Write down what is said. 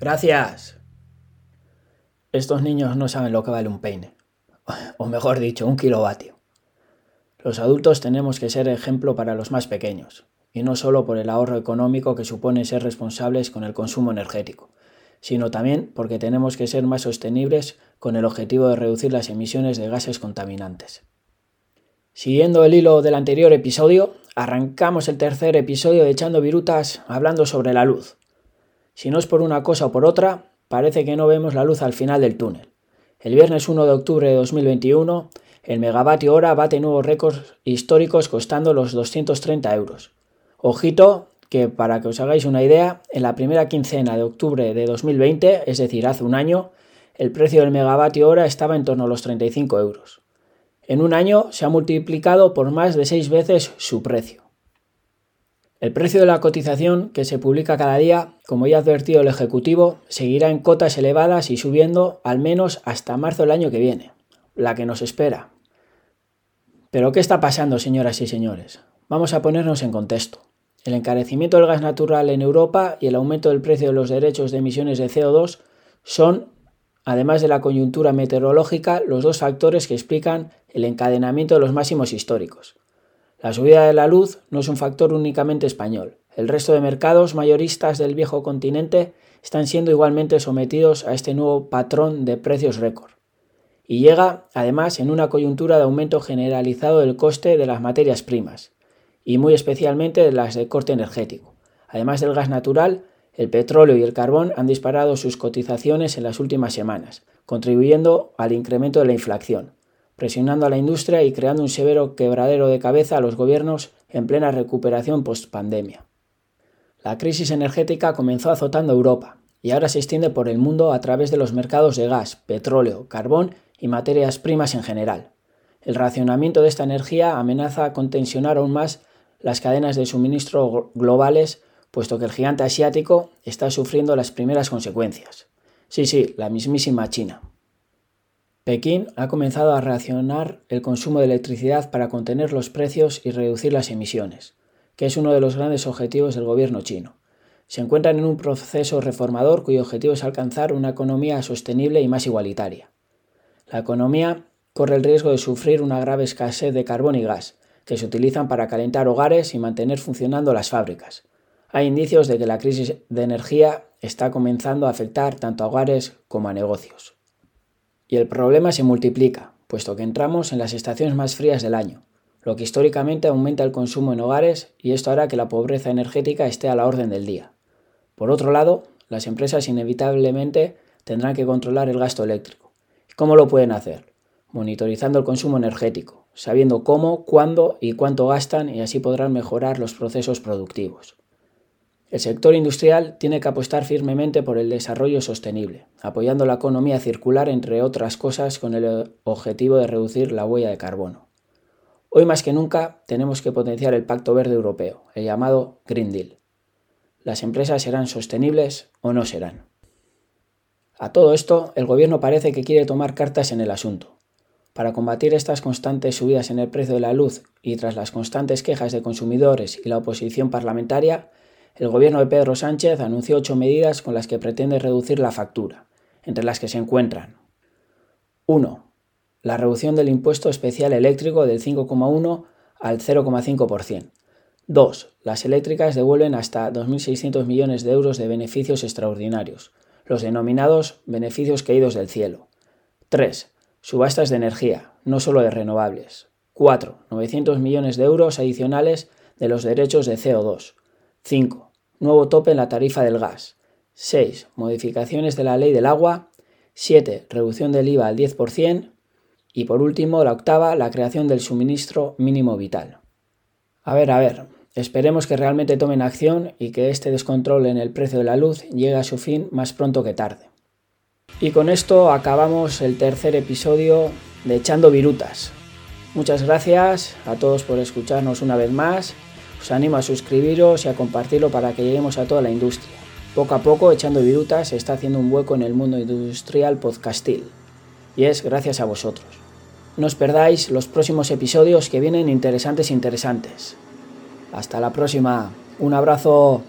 Gracias. Estos niños no saben lo que vale un peine, o mejor dicho, un kilovatio. Los adultos tenemos que ser ejemplo para los más pequeños, y no solo por el ahorro económico que supone ser responsables con el consumo energético, sino también porque tenemos que ser más sostenibles con el objetivo de reducir las emisiones de gases contaminantes. Siguiendo el hilo del anterior episodio, arrancamos el tercer episodio de Echando Virutas hablando sobre la luz. Si no es por una cosa o por otra, parece que no vemos la luz al final del túnel. El viernes 1 de octubre de 2021, el megavatio hora bate nuevos récords históricos costando los 230 euros. Ojito que para que os hagáis una idea, en la primera quincena de octubre de 2020, es decir, hace un año, el precio del megavatio hora estaba en torno a los 35 euros. En un año se ha multiplicado por más de seis veces su precio. El precio de la cotización que se publica cada día, como ya ha advertido el Ejecutivo, seguirá en cotas elevadas y subiendo al menos hasta marzo del año que viene, la que nos espera. Pero ¿qué está pasando, señoras y señores? Vamos a ponernos en contexto. El encarecimiento del gas natural en Europa y el aumento del precio de los derechos de emisiones de CO2 son, además de la coyuntura meteorológica, los dos factores que explican el encadenamiento de los máximos históricos. La subida de la luz no es un factor únicamente español. El resto de mercados mayoristas del viejo continente están siendo igualmente sometidos a este nuevo patrón de precios récord. Y llega, además, en una coyuntura de aumento generalizado del coste de las materias primas, y muy especialmente de las de corte energético. Además del gas natural, el petróleo y el carbón han disparado sus cotizaciones en las últimas semanas, contribuyendo al incremento de la inflación presionando a la industria y creando un severo quebradero de cabeza a los gobiernos en plena recuperación post-pandemia. La crisis energética comenzó azotando Europa y ahora se extiende por el mundo a través de los mercados de gas, petróleo, carbón y materias primas en general. El racionamiento de esta energía amenaza con tensionar aún más las cadenas de suministro globales, puesto que el gigante asiático está sufriendo las primeras consecuencias. Sí, sí, la mismísima China. Pekín ha comenzado a reaccionar el consumo de electricidad para contener los precios y reducir las emisiones, que es uno de los grandes objetivos del gobierno chino. Se encuentran en un proceso reformador cuyo objetivo es alcanzar una economía sostenible y más igualitaria. La economía corre el riesgo de sufrir una grave escasez de carbón y gas, que se utilizan para calentar hogares y mantener funcionando las fábricas. Hay indicios de que la crisis de energía está comenzando a afectar tanto a hogares como a negocios. Y el problema se multiplica, puesto que entramos en las estaciones más frías del año, lo que históricamente aumenta el consumo en hogares y esto hará que la pobreza energética esté a la orden del día. Por otro lado, las empresas inevitablemente tendrán que controlar el gasto eléctrico. ¿Cómo lo pueden hacer? Monitorizando el consumo energético, sabiendo cómo, cuándo y cuánto gastan y así podrán mejorar los procesos productivos. El sector industrial tiene que apostar firmemente por el desarrollo sostenible, apoyando la economía circular, entre otras cosas, con el objetivo de reducir la huella de carbono. Hoy más que nunca tenemos que potenciar el Pacto Verde Europeo, el llamado Green Deal. ¿Las empresas serán sostenibles o no serán? A todo esto, el Gobierno parece que quiere tomar cartas en el asunto. Para combatir estas constantes subidas en el precio de la luz y tras las constantes quejas de consumidores y la oposición parlamentaria, el gobierno de Pedro Sánchez anunció ocho medidas con las que pretende reducir la factura, entre las que se encuentran 1. La reducción del impuesto especial eléctrico del 5,1 al 0,5%. 2. Las eléctricas devuelven hasta 2.600 millones de euros de beneficios extraordinarios, los denominados beneficios caídos del cielo. 3. Subastas de energía, no solo de renovables. 4. 900 millones de euros adicionales de los derechos de CO2. 5. Nuevo tope en la tarifa del gas. 6. Modificaciones de la ley del agua. 7. Reducción del IVA al 10%. Y por último, la octava, la creación del suministro mínimo vital. A ver, a ver, esperemos que realmente tomen acción y que este descontrol en el precio de la luz llegue a su fin más pronto que tarde. Y con esto acabamos el tercer episodio de Echando Virutas. Muchas gracias a todos por escucharnos una vez más. Os animo a suscribiros y a compartirlo para que lleguemos a toda la industria. Poco a poco, Echando Virutas se está haciendo un hueco en el mundo industrial podcastil. Y es gracias a vosotros. No os perdáis los próximos episodios que vienen interesantes interesantes. Hasta la próxima. Un abrazo.